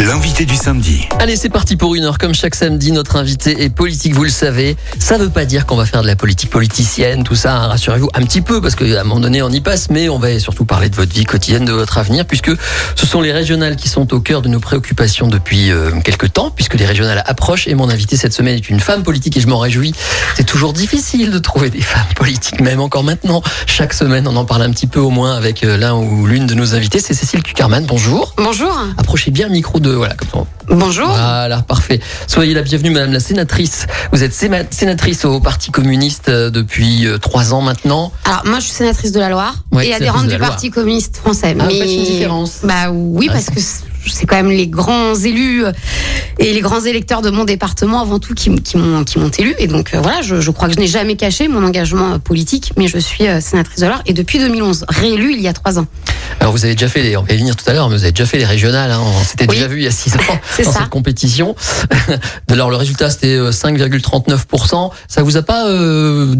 L'invité du samedi. Allez, c'est parti pour une heure. Comme chaque samedi, notre invité est politique, vous le savez. Ça veut pas dire qu'on va faire de la politique politicienne, tout ça, hein, rassurez-vous, un petit peu, parce qu'à un moment donné, on y passe, mais on va surtout parler de votre vie quotidienne, de votre avenir, puisque ce sont les régionales qui sont au cœur de nos préoccupations depuis euh, quelques temps, puisque les régionales approchent, et mon invité cette semaine est une femme politique, et je m'en réjouis. C'est toujours difficile de trouver des femmes politiques, même encore maintenant. Chaque semaine, on en parle un petit peu au moins avec euh, l'un ou l'une de nos invités. C'est Cécile Cucarman, bonjour. Bonjour. Approchez bien le micro de... Voilà, comme ça. Bonjour. Voilà, parfait. Soyez la bienvenue, Madame la sénatrice. Vous êtes sénatrice au Parti communiste euh, depuis euh, trois ans maintenant. Alors moi je suis sénatrice de la Loire Ouais, et adhérente du. Parti communiste français. Ah, une différence. Bah oui Ah, parce que c'est- quand même les grands élus euh, et les grands électeurs de mon département avant tout qui, m'ont élu et donc euh, voilà je, je crois que je n'ai jamais caché mon engagement euh, politique mais je suis euh, sénatrice de Loire et depuis 2011 réélue il y a trois ans. Alors vous avez déjà fait, les, on va y venir tout à l'heure, mais vous avez déjà fait les régionales. Hein, on s'était Oui. déjà vu il y a six ans dans ça. cette compétition. Alors le résultat c'était euh, 5,39%. Ça vous a pas euh,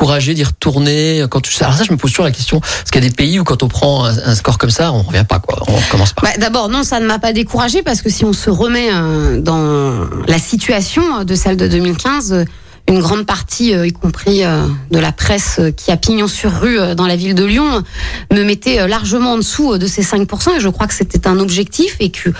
découragé d'y retourner quand tu... Alors ça je me pose toujours la question. Parce qu'il y a des pays où quand on prend un, score comme ça, on revient pas quoi. On commence pas? Bah, D'abord, non, ça ne m'a pas découragé parce que si on se remet euh, dans la situation de celle de 2015, euh, une grande partie, euh, y compris euh, de la presse euh, qui a pignon sur rue dans la ville de Lyon, me mettait largement en dessous de ces 5%. Et je crois que c'était un objectif et que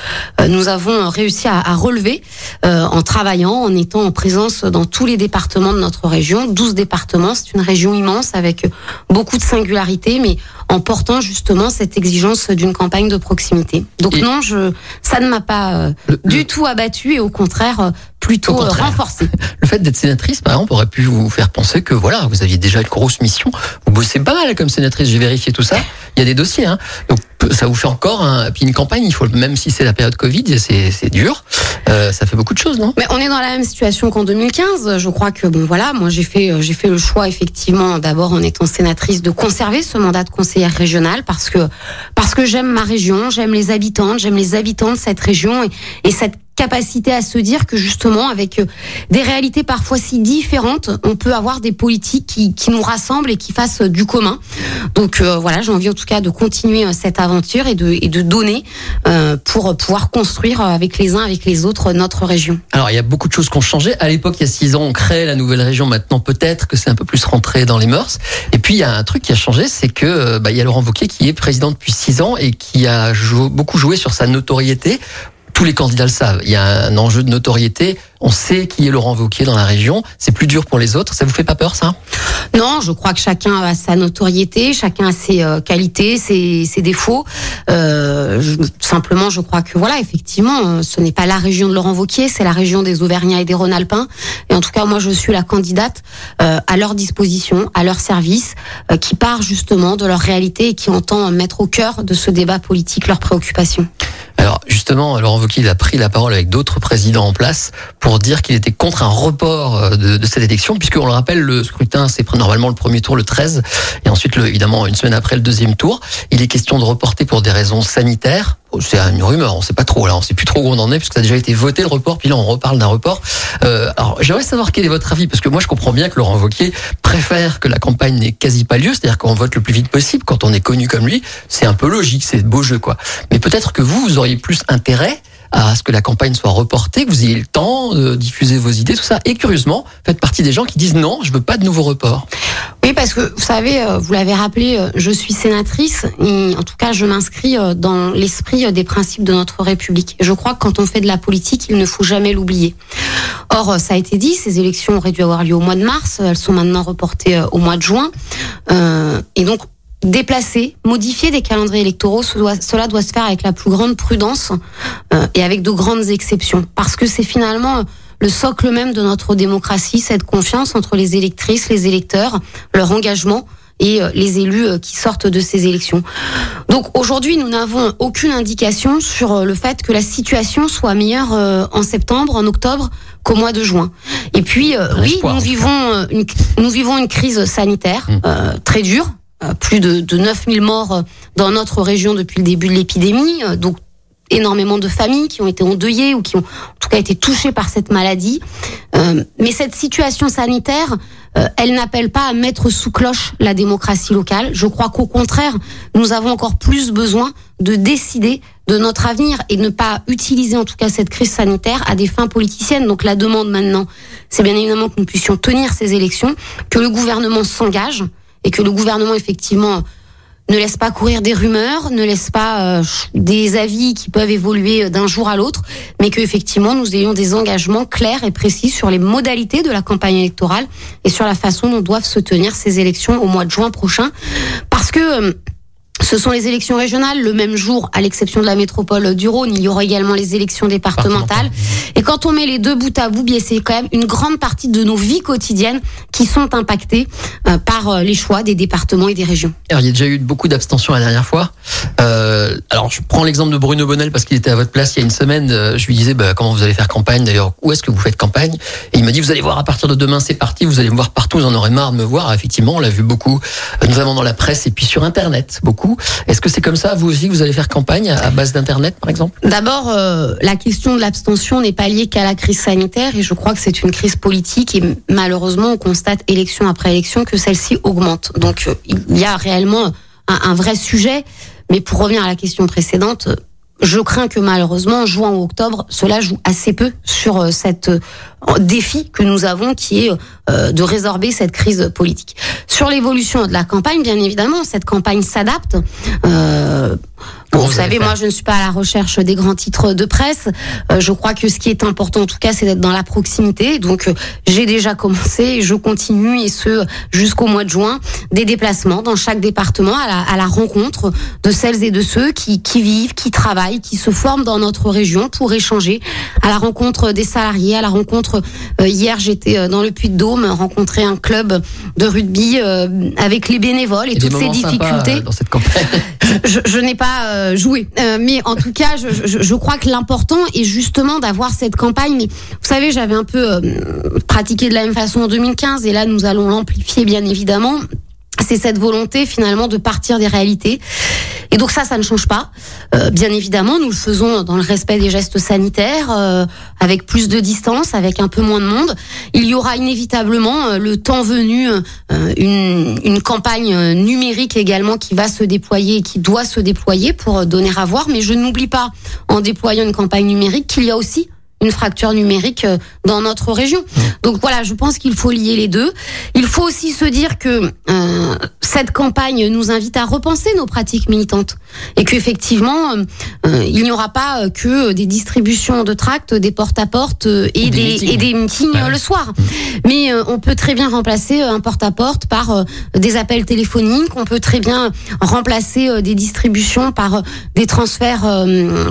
nous avons réussi à, à relever euh, en travaillant, en étant en présence dans tous les départements de notre région. 12 départements, c'est une région immense avec beaucoup de singularités, mais en portant justement cette exigence d'une campagne de proximité. Donc Et- non, je, ça ne m'a pas euh, Le- du tout abattu et au contraire plutôt Au euh, contraire. renforcé. Le fait d'être sénatrice, par exemple, aurait pu vous faire penser que voilà, vous aviez déjà une grosse mission. Vous bossez pas mal comme sénatrice, j'ai vérifié tout ça. Il y a des dossiers, hein. Donc ça vous fait encore un. Puis une campagne, il faut même si c'est la période Covid, c'est c'est dur. Euh, ça fait beaucoup de choses, non? Mais on est dans la même situation qu'en 2015. Je crois que bon voilà, moi j'ai fait euh, j'ai fait le choix effectivement d'abord en étant sénatrice de conserver ce mandat de conseillère régionale parce que parce que j'aime ma région, j'aime les habitantes, j'aime les habitants de cette région et, et cette capacité à se dire que justement avec euh, des réalités parfois si différentes, on peut avoir des politiques qui, nous rassemblent et qui fassent euh, du commun. Donc euh, voilà, j'ai envie en tout cas de continuer cette aventure et de, donner pour pouvoir construire avec les uns, avec les autres notre région. Alors il y a beaucoup de choses qui ont changé. À l'époque, il y a six ans, on créait la nouvelle région. Maintenant, peut-être que c'est un peu plus rentré dans les mœurs. Et puis il y a un truc qui a changé, c'est que bah, il y a Laurent Wauquiez qui est président depuis six ans et qui a beaucoup joué sur sa notoriété. Tous les candidats le savent. Il y a un enjeu de notoriété. On sait qui est Laurent Wauquiez dans la région. C'est plus dur pour les autres. Ça vous fait pas peur, ça? Non, je crois que chacun a sa notoriété, chacun a ses euh, qualités, ses, ses défauts. Euh, simplement, je crois que voilà, effectivement, euh, ce n'est pas la région de Laurent Wauquiez, c'est la région des Auvergnats et des Rhône-Alpins. Et en tout cas, moi, je suis la candidate à leur disposition, à leur service, qui part justement de leur réalité et qui entend mettre au cœur de ce débat politique leurs préoccupations. Alors justement, Laurent Wauquiez a pris la parole avec d'autres présidents en place pour dire qu'il était contre un report euh, de, de cette élection, puisqu'on le rappelle, le scrutin c'est normalement le premier tour le 13, et ensuite le, évidemment une semaine après le deuxième tour. Il est question de reporter pour des raisons sanitaires. Oh, C'est une rumeur, on sait pas trop là, on sait plus trop où on en est, puisque ça a déjà été voté le report, puis là on reparle d'un report. Euh, alors j'aimerais savoir quel est votre avis, parce que moi je comprends bien que Laurent Wauquiez préfère que la campagne n'ait quasi pas lieu, c'est-à-dire qu'on vote le plus vite possible quand on est connu comme lui. C'est un peu logique, c'est beau jeu quoi. Mais peut-être que vous, vous auriez plus intérêt à ce que la campagne soit reportée, que vous ayez le temps de diffuser vos idées, tout ça. Et curieusement, faites partie des gens qui disent non, je veux pas de nouveau report. Oui, parce que vous savez, euh, vous l'avez rappelé, euh, je suis sénatrice et en tout cas, je m'inscris euh, dans l'esprit des principes de notre République. Je crois que quand on fait de la politique, il ne faut jamais l'oublier. Or, ça a été dit, ces élections auraient dû avoir lieu au mois de mars, elles sont maintenant reportées au mois de juin. Et donc, déplacer, modifier des calendriers électoraux, cela doit se faire avec la plus grande prudence euh, et avec de grandes exceptions. Parce que c'est finalement euh, le socle même de notre démocratie, cette confiance entre les électrices, les électeurs, leur engagement et euh, les élus euh, qui sortent de ces élections. Donc aujourd'hui, nous n'avons aucune indication sur le fait que la situation soit meilleure euh, en septembre, en octobre qu'au mois de juin. Et puis, euh, oui, nous vivons, une, nous vivons une crise sanitaire Mm. euh, très dure. Euh, plus de, de 9000 morts euh, dans notre région depuis le début de l'épidémie. Euh, Donc énormément de familles qui ont été endeuillées ou qui ont en tout cas été touchées par cette maladie. Euh, mais cette situation sanitaire, euh, elle n'appelle pas à mettre sous cloche la démocratie locale. Je crois qu'au contraire, nous avons encore plus besoin de décider de notre avenir et de ne pas utiliser en tout cas cette crise sanitaire à des fins politiciennes. Donc la demande maintenant, c'est bien évidemment que nous puissions tenir ces élections, que le gouvernement s'engage et que le gouvernement effectivement ne laisse pas courir des rumeurs, ne laisse pas euh, des avis qui peuvent évoluer d'un jour à l'autre, mais que effectivement nous ayons des engagements clairs et précis sur les modalités de la campagne électorale et sur la façon dont doivent se tenir ces élections au mois de juin prochain, parce que euh, ce sont les élections régionales. Le même jour, à l'exception de la métropole du Rhône, il y aura également les élections départementales. Et quand on met les deux bout à bout, bien c'est quand même une grande partie de nos vies quotidiennes qui sont impactées euh, par euh, les choix des départements et des régions. Alors, il y a déjà eu beaucoup d'abstention la dernière fois. Euh, alors, je prends l'exemple de Bruno Bonnel parce qu'il était à votre place il y a une semaine. Je lui disais bah, comment vous allez faire campagne. D'ailleurs, où est-ce que vous faites campagne? Et il m'a dit vous allez voir à partir de demain, c'est parti. Vous allez me voir partout. Vous en aurez marre de me voir. Effectivement, on l'a vu beaucoup, notamment dans la presse et puis sur Internet, beaucoup. Est-ce que c'est comme ça, vous aussi, que vous allez faire campagne à base d'Internet, par exemple? D'abord, euh, la question de l'abstention n'est pas liée qu'à la crise sanitaire et je crois que c'est une crise politique et malheureusement, on constate élection après élection que celle-ci augmente. Donc, euh, il y a réellement un, un, vrai sujet. Mais pour revenir à la question précédente, je crains que malheureusement, juin ou octobre, cela joue assez peu sur euh, cette défi que nous avons qui est euh, de résorber cette crise politique. Sur l'évolution de la campagne, bien évidemment, cette campagne s'adapte. Euh, Bon, vous, vous savez, moi, je ne suis pas à la recherche des grands titres de presse. Euh, je crois que ce qui est important, en tout cas, c'est d'être dans la proximité. Donc, euh, j'ai déjà commencé et je continue, et ce, jusqu'au mois de juin, des déplacements dans chaque département à la, à la rencontre de celles et de ceux qui, qui vivent, qui travaillent, qui se forment dans notre région pour échanger à la rencontre des salariés, à la rencontre, euh, hier, j'étais dans le Puy-de-Dôme, rencontrer un club de rugby avec les bénévoles et, et toutes ces difficultés. Dans cette campagne. je, je n'ai pas euh, joué, euh, mais en tout cas, je, je, je crois que l'important est justement d'avoir cette campagne. Mais vous savez, j'avais un peu euh, pratiqué de la même façon en 2015, et là, nous allons l'amplifier, bien évidemment. C'est cette volonté finalement de partir des réalités. Et donc ça, ça ne change pas. Euh, bien évidemment, nous le faisons dans le respect des gestes sanitaires, euh, avec plus de distance, avec un peu moins de monde. Il y aura inévitablement, euh, le temps venu, une, une, campagne numérique également qui va se déployer et qui doit se déployer pour donner à voir. Mais je n'oublie pas, en déployant une campagne numérique, qu'il y a aussi une fracture numérique dans notre région. Donc voilà, je pense qu'il faut lier les deux. Il faut aussi se dire que euh, cette campagne nous invite à repenser nos pratiques militantes et qu'effectivement, euh, il n'y aura pas que des distributions de tracts, des porte-à-porte -porte et, des, des meetings. et des meetings ouais. le soir. Mais euh, on peut très bien remplacer un porte-à-porte -porte par des appels téléphoniques, on peut très bien remplacer des distributions par des transferts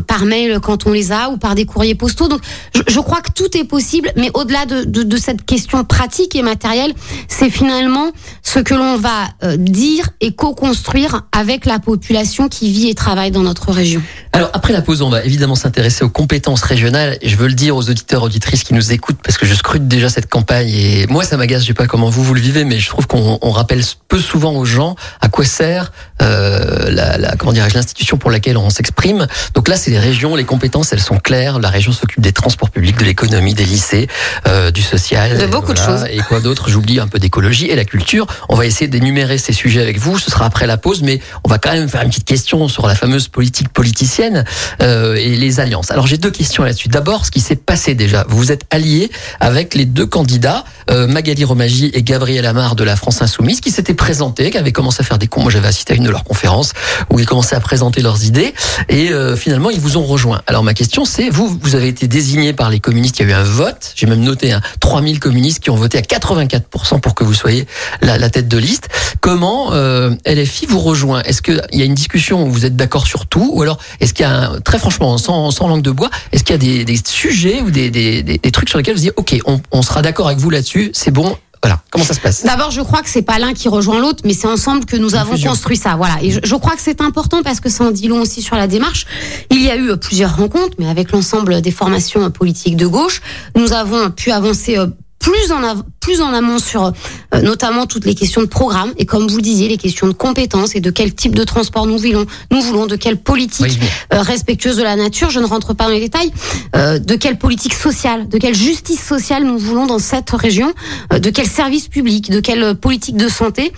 par mail quand on les a ou par des courriers postaux. Donc je, je crois que tout est possible, mais au-delà de, de, de, cette question pratique et matérielle, c'est finalement ce que l'on va euh, dire et co-construire avec la population qui vit et travaille dans notre région. Alors après la pause, on va évidemment s'intéresser aux compétences régionales. Je veux le dire aux auditeurs, auditrices qui nous écoutent, parce que je scrute déjà cette campagne et moi ça m'agace. Je sais pas comment vous vous le vivez, mais je trouve qu'on rappelle peu souvent aux gens à quoi sert euh, la, la, comment l'institution pour laquelle on s'exprime. Donc là, c'est les régions, les compétences, elles sont claires. La région s'occupe des transports publics, de l'économie, des lycées, euh, du social, de beaucoup voilà. de choses. Et quoi d'autre? J'oublie un peu d'écologie et la culture. On va essayer d'énumérer ces sujets avec vous. Ce sera après la pause, mais on va quand même faire une petite question sur la fameuse politique politicienne euh, et les alliances. Alors j'ai deux questions là-dessus. D'abord, ce qui s'est passé déjà. Vous vous êtes alliés avec les deux candidats, euh, Magali Romagy et Gabriel Amar de la France Insoumise, qui s'étaient présentés, qui avaient commencé à faire des cons. Moi, j'avais assisté à une de leurs conférences où ils commençaient à présenter leurs idées et finalement ils vous ont rejoint. Alors ma question, c'est vous, vous avez été désigné par les communistes. Il y a eu un vote. J'ai même noté hein, 3000 communistes qui ont voté à 84% pour que vous soyez la, la tête de liste. Comment euh, LFI vous rejoint? Est-ce qu'il y a une discussion où vous êtes d'accord sur tout? Ou alors est-ce qu'il y a, un, très franchement, sans, sans langue de bois, est-ce qu'il y a des, des, sujets ou des, des, des, trucs sur lesquels vous dites, OK, on, on sera d'accord avec vous là-dessus, c'est bon, voilà, comment ça se passe? D'abord, je crois que c'est pas l'un qui rejoint l'autre, mais c'est ensemble que nous avons fusion. construit ça. Voilà, et je, je crois que c'est important parce que ça en dit long aussi sur la démarche. Il y a eu plusieurs rencontres, mais avec l'ensemble des formations politiques de gauche, nous avons pu avancer plus en, av- plus en amont sur euh, notamment toutes les questions de programme et comme vous le disiez, les questions de compétences et de quel type de transport nous voulons, nous voulons, de quelle politique Oui, euh, respectueuse de la nature, je ne rentre pas dans les détails, euh, de quelle politique sociale, de quelle justice sociale nous voulons dans cette région, euh, de quel service public, de quelle politique de santé.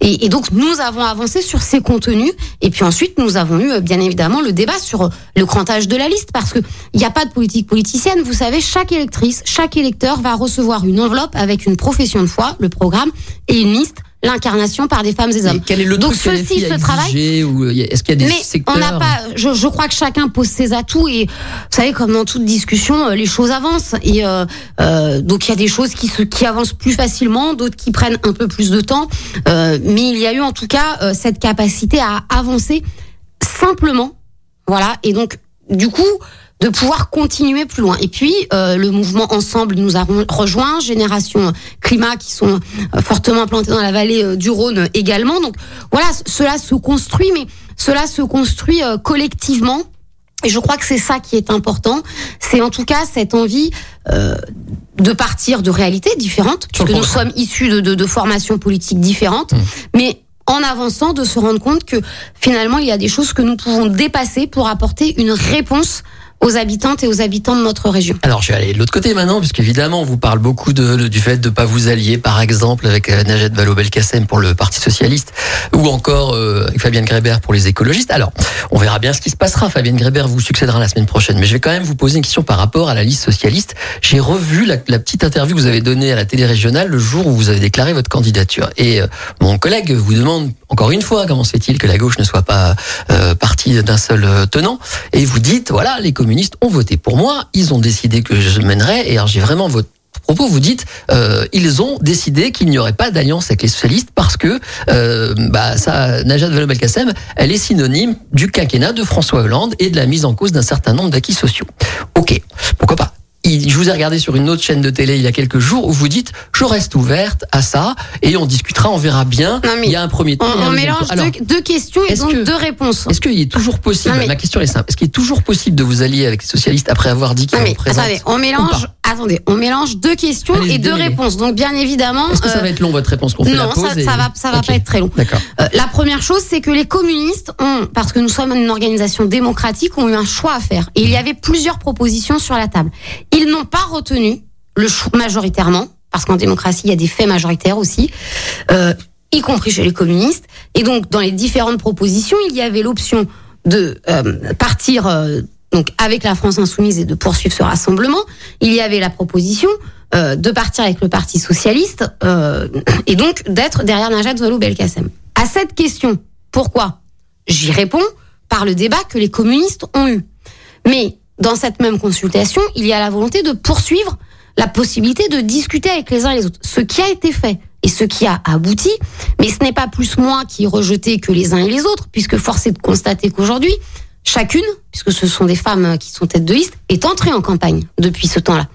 Et, et donc nous avons avancé sur ces contenus. Et puis ensuite nous avons eu euh, bien évidemment le débat sur euh, le crantage de la liste parce que il n'y a pas de politique politicienne. Vous savez, chaque électrice, chaque électeur va recevoir une enveloppe avec une profession de foi, le programme et une liste, l'incarnation par des femmes et des hommes. Et quel est le Donc ceci ou y a- est-ce qu'il y a des Mais secteurs on n'a pas. Je, je crois que chacun pose ses atouts et vous savez comme dans toute discussion, euh, les choses avancent et euh, euh, donc il y a des choses qui se qui avancent plus facilement, d'autres qui prennent un peu plus de temps. Euh, mais il y a eu en tout cas euh, cette capacité à avancer simplement, voilà. Et donc du coup de pouvoir continuer plus loin. Et puis euh, le mouvement Ensemble nous a re- rejoint, Génération Climat qui sont euh, fortement implantés dans la vallée euh, du Rhône également. Donc voilà, cela se construit, mais cela se construit euh, collectivement. Et je crois que c'est ça qui est important. C'est en tout cas cette envie euh, de partir de réalités différentes, puisque nous sommes issus de, de, de formations politiques différentes, Mmh. mais en avançant, de se rendre compte que finalement, il y a des choses que nous pouvons dépasser pour apporter une réponse aux habitantes et aux habitants de notre région. Alors, je vais aller de l'autre côté maintenant, puisqu'évidemment, on vous parle beaucoup de, du fait de pas vous allier, par exemple, avec euh, Najat Vallaud-Belkacem pour le Parti Socialiste, ou encore euh, avec Fabienne Grébert pour les écologistes. Alors, on verra bien ce qui se passera. Fabienne Grébert vous succédera la semaine prochaine. Mais je vais quand même vous poser une question par rapport à la liste socialiste. J'ai revu la, la petite interview que vous avez donnée à la télé régionale le jour où vous avez déclaré votre candidature. Et euh, mon collègue vous demande encore une fois comment se fait-il que la gauche ne soit pas euh, partie d'un seul euh, tenant? Et vous dites, voilà, les communistes ont voté pour moi, ils ont décidé que je mènerais. Et alors j'ai vraiment votre propos, vous dites, euh, ils ont décidé qu'il n'y aurait pas d'alliance avec les socialistes parce que bah, ça, Najat Vallaud-Belkacem, elle est synonyme du quinquennat de François Hollande et de la mise en cause d'un certain nombre d'acquis sociaux. Ok, pourquoi pas? Je vous ai regardé sur une autre chaîne de télé il y a quelques jours où vous dites je reste ouverte à ça et on discutera, on verra bien. Non, mais il y a un premier On, un on deuxième mélange. Alors, deux, deux questions et donc que- deux réponses. est-ce qu'il est toujours possible Non, Ma question est simple. Est-ce qu'il est toujours possible de vous allier avec les socialistes après avoir dit qu'ils représentent attendez, on mélange, attendez, on mélange deux questions et deux réponses. Donc bien évidemment, Est-ce que ça euh, va être long votre réponse qu'on fait la non, pause ça, et- ça va, ça va pas être très long. D'accord. Euh, la première chose, c'est que les communistes ont, parce que nous sommes une organisation démocratique, ont eu un choix à faire. Et il y avait plusieurs propositions sur la table. Ils n'ont pas retenu le choix majoritairement, parce qu'en démocratie, il y a des faits majoritaires aussi, euh, y compris chez les communistes. Et donc, dans les différentes propositions, il y avait l'option de euh, partir euh, donc avec la France insoumise et de poursuivre ce rassemblement. Il y avait la proposition de partir avec le Parti socialiste et donc d'être derrière Najat Vallaud-Belkacem. À cette question, pourquoi? J'y réponds par le débat que les communistes ont eu. Mais dans cette même consultation, il y a la volonté de poursuivre la possibilité de discuter avec les uns et les autres. Ce qui a été fait et ce qui a abouti, mais ce n'est pas plus moi qui ai rejeté que les uns et les autres, puisque force est de constater qu'aujourd'hui, chacune, puisque ce sont des femmes qui sont tête de liste, est entrée en campagne depuis ce temps-là.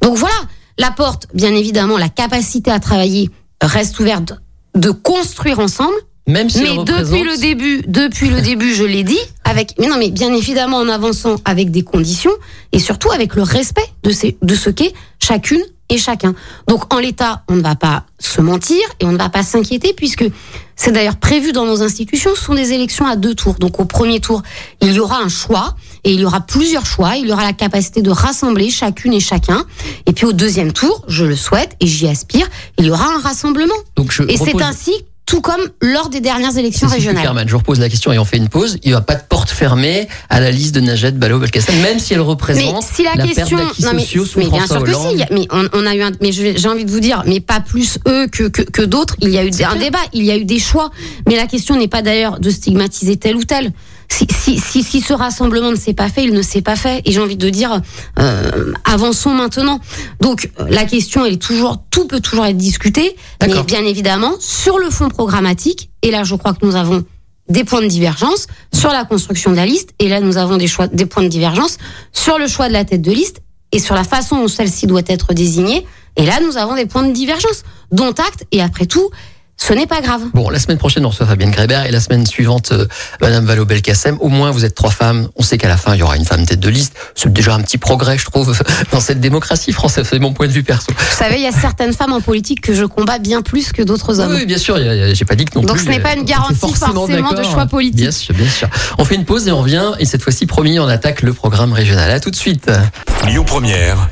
Donc voilà, la porte, bien évidemment, la capacité à travailler reste ouverte de construire ensemble, Même si mais depuis le début, depuis le début, je l'ai dit, avec, mais non, mais bien évidemment en avançant avec des conditions et surtout avec le respect de, ces, de ce qu'est chacune et chacun. Donc en l'état, on ne va pas se mentir et on ne va pas s'inquiéter puisque c'est d'ailleurs prévu dans nos institutions, ce sont des élections à deux tours. Donc au premier tour, il y aura un choix et il y aura plusieurs choix. Il y aura la capacité de rassembler chacune et chacun. Et puis au deuxième tour, je le souhaite et j'y aspire, il y aura un rassemblement. Donc je Et c'est ainsi, tout comme lors des dernières élections régionales. Cukierman, je vous repose la question et on fait une pause. Il n'y aura pas de porte fermée à la liste de Najat Vallaud-Belkacem, même si elle Mais représente si la, perte question, d'acquis non mais, sous mais bien sûr que si, a- mais on, on a eu un, mais j'ai envie de vous dire, mais pas plus eux que que, que d'autres. Il y a eu un clair. débat, il y a eu des choix, mais la question n'est pas d'ailleurs de stigmatiser tel ou tel. Si, si, si, si ce rassemblement ne s'est pas fait, il ne s'est pas fait. Et j'ai envie de dire, euh, avançons maintenant. Donc la question, elle est toujours, tout peut toujours être discuté, mais bien évidemment sur le fond programmatique. Et là, je crois que nous avons des points de divergence sur la construction de la liste. Et là, nous avons des choix, des points de divergence sur le choix de la tête de liste et sur la façon dont celle-ci doit être désignée. Et là, nous avons des points de divergence, dont acte. Et après tout, ce n'est pas grave. Bon, la semaine prochaine, on reçoit Fabienne Grébert et la semaine suivante, euh, Madame Vallaud-Belkacem. Au moins, vous êtes trois femmes. On sait qu'à la fin, il y aura une femme tête de liste. C'est déjà un petit progrès, je trouve, dans cette démocratie française. C'est mon point de vue perso. Vous savez, il y a certaines femmes en politique que je combats bien plus que d'autres hommes. Oui, bien sûr. J'ai pas dit que non Donc plus. ce n'est pas une garantie forcément forcément de choix politique. Bien sûr, bien sûr. On fait une pause et on revient. Et cette fois-ci, promis, on attaque le programme régional. À tout de suite. Lyon Première.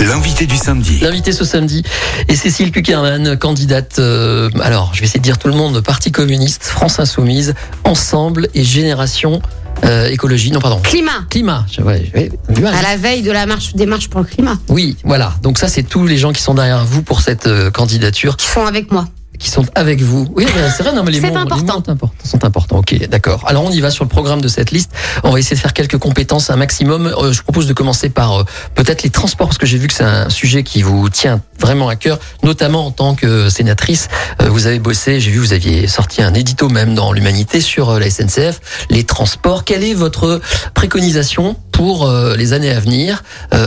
L'invité du samedi. L'invité ce samedi est Cécile Kuckerman, candidate, euh, alors je vais essayer de dire tout le monde, Parti communiste, France Insoumise, Ensemble et Génération euh, Écologie, non pardon, Climat. Climat. Je- ouais, j'ai du mal. À la veille de la marche des marches pour le climat, Oui, voilà. Donc ça, c'est tous les gens qui sont derrière vous pour cette euh, candidature, qui sont avec moi. Qui sont avec vous. Oui, ben, c'est vrai. Non, mais les les important. importants. Sont importants. Ok, d'accord. Alors on y va sur le programme de cette liste. On va essayer de faire quelques compétences, un maximum. Euh, je propose de commencer par euh, peut-être les transports, parce que j'ai vu que c'est un sujet qui vous tient vraiment à cœur, notamment en tant que sénatrice. Euh, vous avez bossé. J'ai vu vous aviez sorti un édito même dans l'Humanité sur euh, la SNCF, les transports. Quelle est votre préconisation pour euh, les années à venir?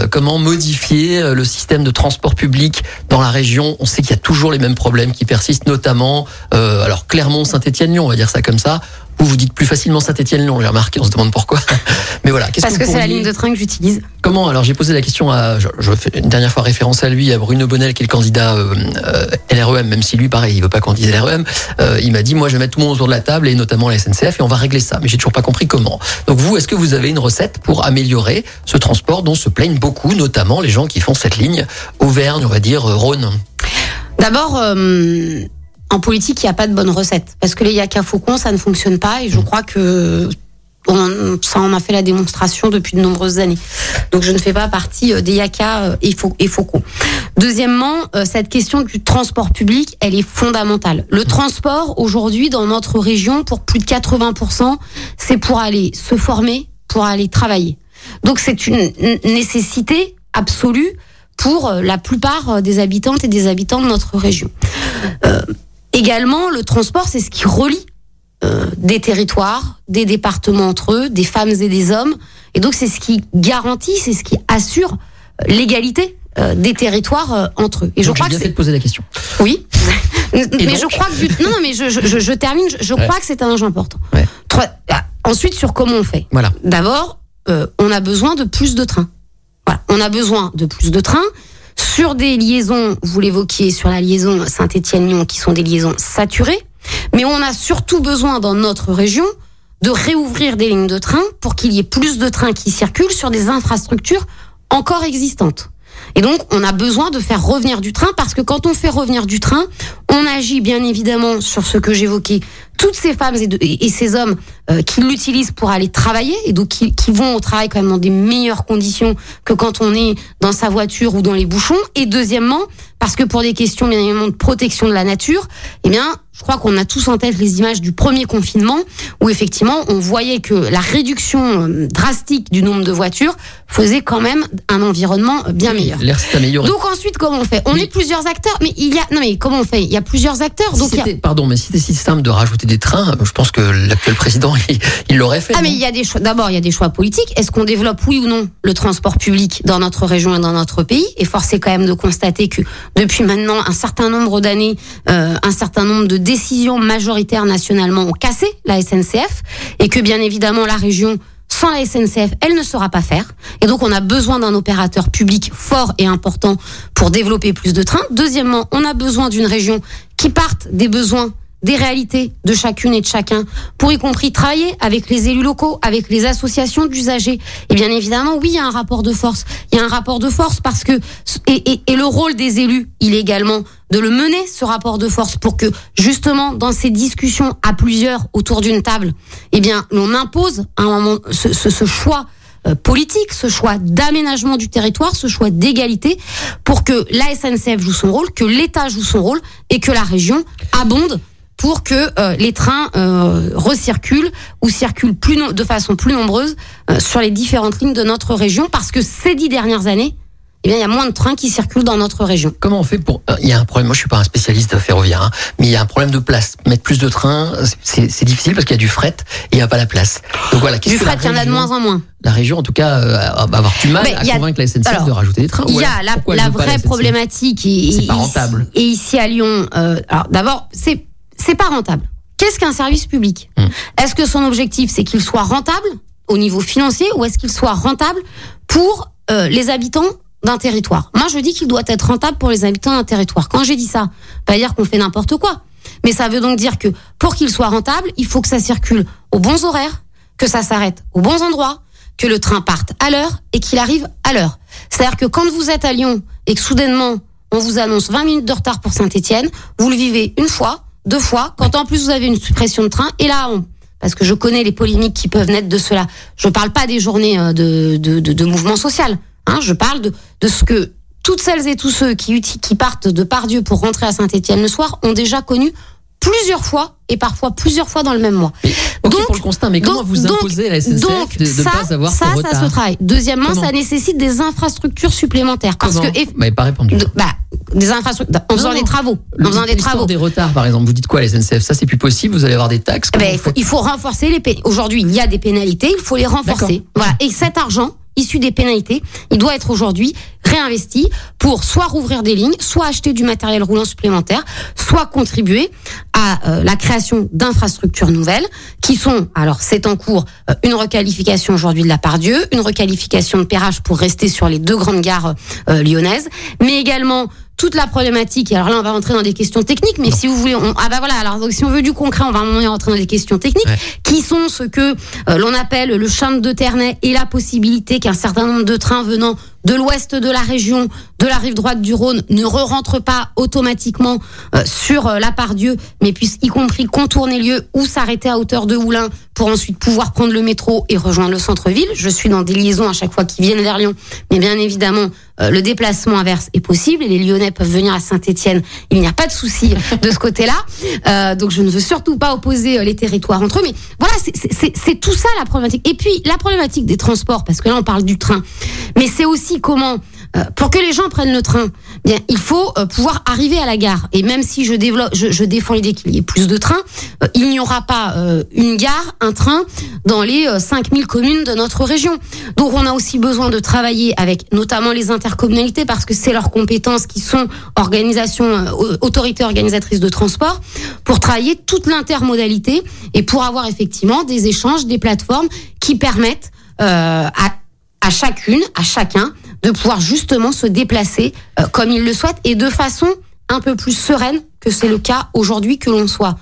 Comment modifier le système de transport public dans la région? On sait qu'il y a toujours les mêmes problèmes qui persistent, notamment alors Clermont, Saint-Étienne-Lyon, on va dire ça comme ça. Vous vous dites plus facilement Saint-Étienne-Lyon, j'ai remarqué, on se demande pourquoi. Mais voilà, qu'est-ce Parce que, que c'est la ligne de train que j'utilise. Comment Alors j'ai posé la question à, je, je fais une dernière fois référence à lui, à Bruno Bonnel, qui est le candidat euh, euh, LREM, même si lui, pareil, il veut pas qu'on dise LREM. Euh, il m'a dit, moi, je vais mettre tout le monde autour de la table et notamment la SNCF et on va régler ça. Mais j'ai toujours pas compris comment. Donc vous, est-ce que vous avez une recette pour améliorer ce transport dont se plaignent beaucoup, notamment les gens qui font cette ligne Auvergne, on va dire euh, Rhône? D'abord, euh, en politique, il n'y a pas de bonne recette. Parce que les yaka faucons, ça ne fonctionne pas. Et je crois que on- ça en a fait la démonstration depuis de nombreuses années. Donc je ne fais pas partie euh, des yaka euh, et, fau- et faucons. Deuxièmement, euh, cette question du transport public, elle est fondamentale. Le transport, aujourd'hui, dans notre région, pour plus de 80%, c'est pour aller se former, pour aller travailler. Donc c'est une nécessité absolue pour la plupart des habitantes et des habitants de notre région. Euh, également, le transport, c'est ce qui relie euh, des territoires, des départements entre eux, des femmes et des hommes. Et donc, c'est ce qui garantit, c'est ce qui assure l'égalité euh, des territoires euh, entre eux. Et je Donc, crois que bien c'est fait de poser la question. oui. mais je crois que du- non, non, mais je, je, je- je termine. Je, Ouais. crois que c'est un enjeu important. Ouais. Trois- ah, ensuite, sur comment on fait. Voilà. D'abord, euh, on a besoin de plus de trains. Voilà. On a besoin de plus de trains sur des liaisons. Vous l'évoquiez sur la liaison Saint-Étienne-Lyon, qui sont des liaisons saturées. Mais on a surtout besoin dans notre région de réouvrir des lignes de train pour qu'il y ait plus de trains qui circulent sur des infrastructures encore existantes. Et donc, on a besoin de faire revenir du train parce que quand on fait revenir du train, on agit bien évidemment sur ce que j'évoquais, toutes ces femmes et, ces hommes euh, qui l'utilisent pour aller travailler et donc qui, qui vont au travail quand même dans des meilleures conditions que quand on est dans sa voiture ou dans les bouchons. Et deuxièmement, parce que pour des questions bien évidemment de protection de la nature, eh bien, je crois qu'on a tous en tête les images du premier confinement où effectivement on voyait que la réduction euh, drastique du nombre de voitures faisait quand même un environnement bien meilleur. L'air s'est amélioré. Donc ensuite, comment on fait? On est plusieurs acteurs, mais il y a non mais comment on fait? Il y a plusieurs acteurs, Si donc a- pardon, mais si c'était si simple de rajouter des trains, je pense que l'actuel président, il l'aurait fait. Ah mais il y a des choix. D'abord, il y a des choix politiques. Est-ce qu'on développe oui ou non le transport public dans notre région et dans notre pays? Et force est quand même de constater que depuis maintenant un certain nombre d'années, euh, un certain nombre de décisions majoritaires nationalement ont cassé la SNCF et que bien évidemment la région sans la SNCF, elle ne saura pas faire. Et donc, on a besoin d'un opérateur public fort et important pour développer plus de trains. Deuxièmement, on a besoin d'une région qui parte des besoins des réalités de chacune et de chacun, pour y compris travailler avec les élus locaux, avec les associations d'usagers. Et bien évidemment, oui, il y a un rapport de force. Il y a un rapport de force parce que et, et, et le rôle des élus, il est également de le mener ce rapport de force pour que justement dans ces discussions à plusieurs autour d'une table, eh bien, l'on impose à un moment ce, ce, ce choix euh, politique, ce choix d'aménagement du territoire, ce choix d'égalité, pour que la SNCF joue son rôle, que l'État joue son rôle et que la région abonde pour que euh, les trains euh, recirculent ou circulent plus no- de façon plus nombreuse euh, sur les différentes lignes de notre région, parce que ces dix dernières années, eh bien, il y a moins de trains qui circulent dans notre région. Comment on fait pour Il y a un problème. Moi, je suis pas un spécialiste ferroviaire, hein, mais il y a un problème de place. Mettre plus de trains, c'est difficile parce qu'il y a du fret et il n'y a pas la place. Donc voilà. Du fret, il y en a de moins en moins. La région, en tout cas, euh, va avoir du mal Mais à a- convaincre la SNCF alors, de rajouter des trains. Il y a la, vraie problématique. Et, C'est pas rentable. Et ici à Lyon, euh, alors d'abord, c'est c'est pas rentable. Qu'est-ce qu'un service public Hmm. Est-ce que son objectif c'est qu'il soit rentable au niveau financier ou est-ce qu'il soit rentable pour euh, les habitants d'un territoire? Moi, je dis qu'il doit être rentable pour les habitants d'un territoire. Quand j'ai dit ça, pas dire qu'on fait n'importe quoi, mais ça veut donc dire que pour qu'il soit rentable, il faut que ça circule aux bons horaires, que ça s'arrête aux bons endroits, que le train parte à l'heure et qu'il arrive à l'heure. C'est-à-dire que quand vous êtes à Lyon et que soudainement on vous annonce 20 minutes de retard pour Saint-Étienne, vous le vivez une fois, deux fois, quand en plus vous avez une suppression de train et là on parce que je connais les polémiques qui peuvent naître de cela. Je parle pas des journées euh, de, de, de, de mouvement social. Hein, je parle de, de ce que toutes celles et tous ceux qui, qui partent de Pardieu pour rentrer à Saint-Étienne le soir ont déjà connu plusieurs fois et parfois plusieurs fois dans le même mois. Mais, Donc- pour le constat, mais comment donc- vous donc- imposez à la SNCF Donc de ne pas avoir ça, ça se travaille. Deuxièmement, Comment ça nécessite des infrastructures supplémentaires parce Comment que Vous m'avez pas répondu. de- bah, des infrastructures en faisant non. des travaux, Le- en faisant des travaux. des retards, par exemple. Vous dites quoi, la SNCF Ça, c'est plus possible. Vous allez avoir des taxes. Comment il, faut, faites il faut renforcer les pénalités. Aujourd'hui, il y a des pénalités, il faut les renforcer. Voilà. Et cet argent issu des pénalités, il doit être aujourd'hui réinvesti pour soit rouvrir des lignes, soit acheter du matériel roulant supplémentaire, soit contribuer à euh, la création d'infrastructures nouvelles qui sont, alors c'est en cours, euh, une requalification aujourd'hui de la Pardieu, une requalification de Perrache pour rester sur les deux grandes gares euh, lyonnaises, mais également toute la problématique, et alors là on va rentrer dans des questions techniques, mais si vous voulez, on, ah bah voilà, alors donc si on veut du concret, on va à un moment donné rentrer dans des questions techniques, Ouais. qui sont ce que euh, l'on appelle le chemin de Ternay et la possibilité qu'un certain nombre de trains venant de l'ouest de la région, de la rive droite du Rhône, ne re-rentrent pas automatiquement euh, sur euh, la Pardieu, mais puissent y compris contourner lieu ou s'arrêter à hauteur de Oulin pour ensuite pouvoir prendre le métro et rejoindre le centre-ville. Je suis dans des liaisons à chaque fois qui viennent vers Lyon, mais bien évidemment, euh, le déplacement inverse est possible et les Lyonnais peuvent venir à Saint-Étienne. Il n'y a pas de souci de ce côté-là. Donc je ne veux surtout pas opposer les territoires entre eux, mais voilà, c'est tout ça la problématique. Et puis la problématique des transports, parce que là on parle du train, mais c'est aussi comment euh, pour que les gens prennent le train, bien il faut euh, pouvoir arriver à la gare. Et même si je développe, je, je défends l'idée qu'il y ait plus de trains, euh, il n'y aura pas euh, une gare, un train dans les euh, 5000 communes de notre région. Donc on a aussi besoin de travailler avec notamment les intercommunalités parce que c'est leurs compétences qui sont organisation, euh, autorité organisatrice de transport pour travailler toute l'intermodalité et pour avoir effectivement des échanges, des plateformes qui permettent euh, à, à chacune, à chacun, de pouvoir justement se déplacer euh, comme il le souhaite et de façon un peu plus sereine que c'est le cas aujourd'hui que l'on soit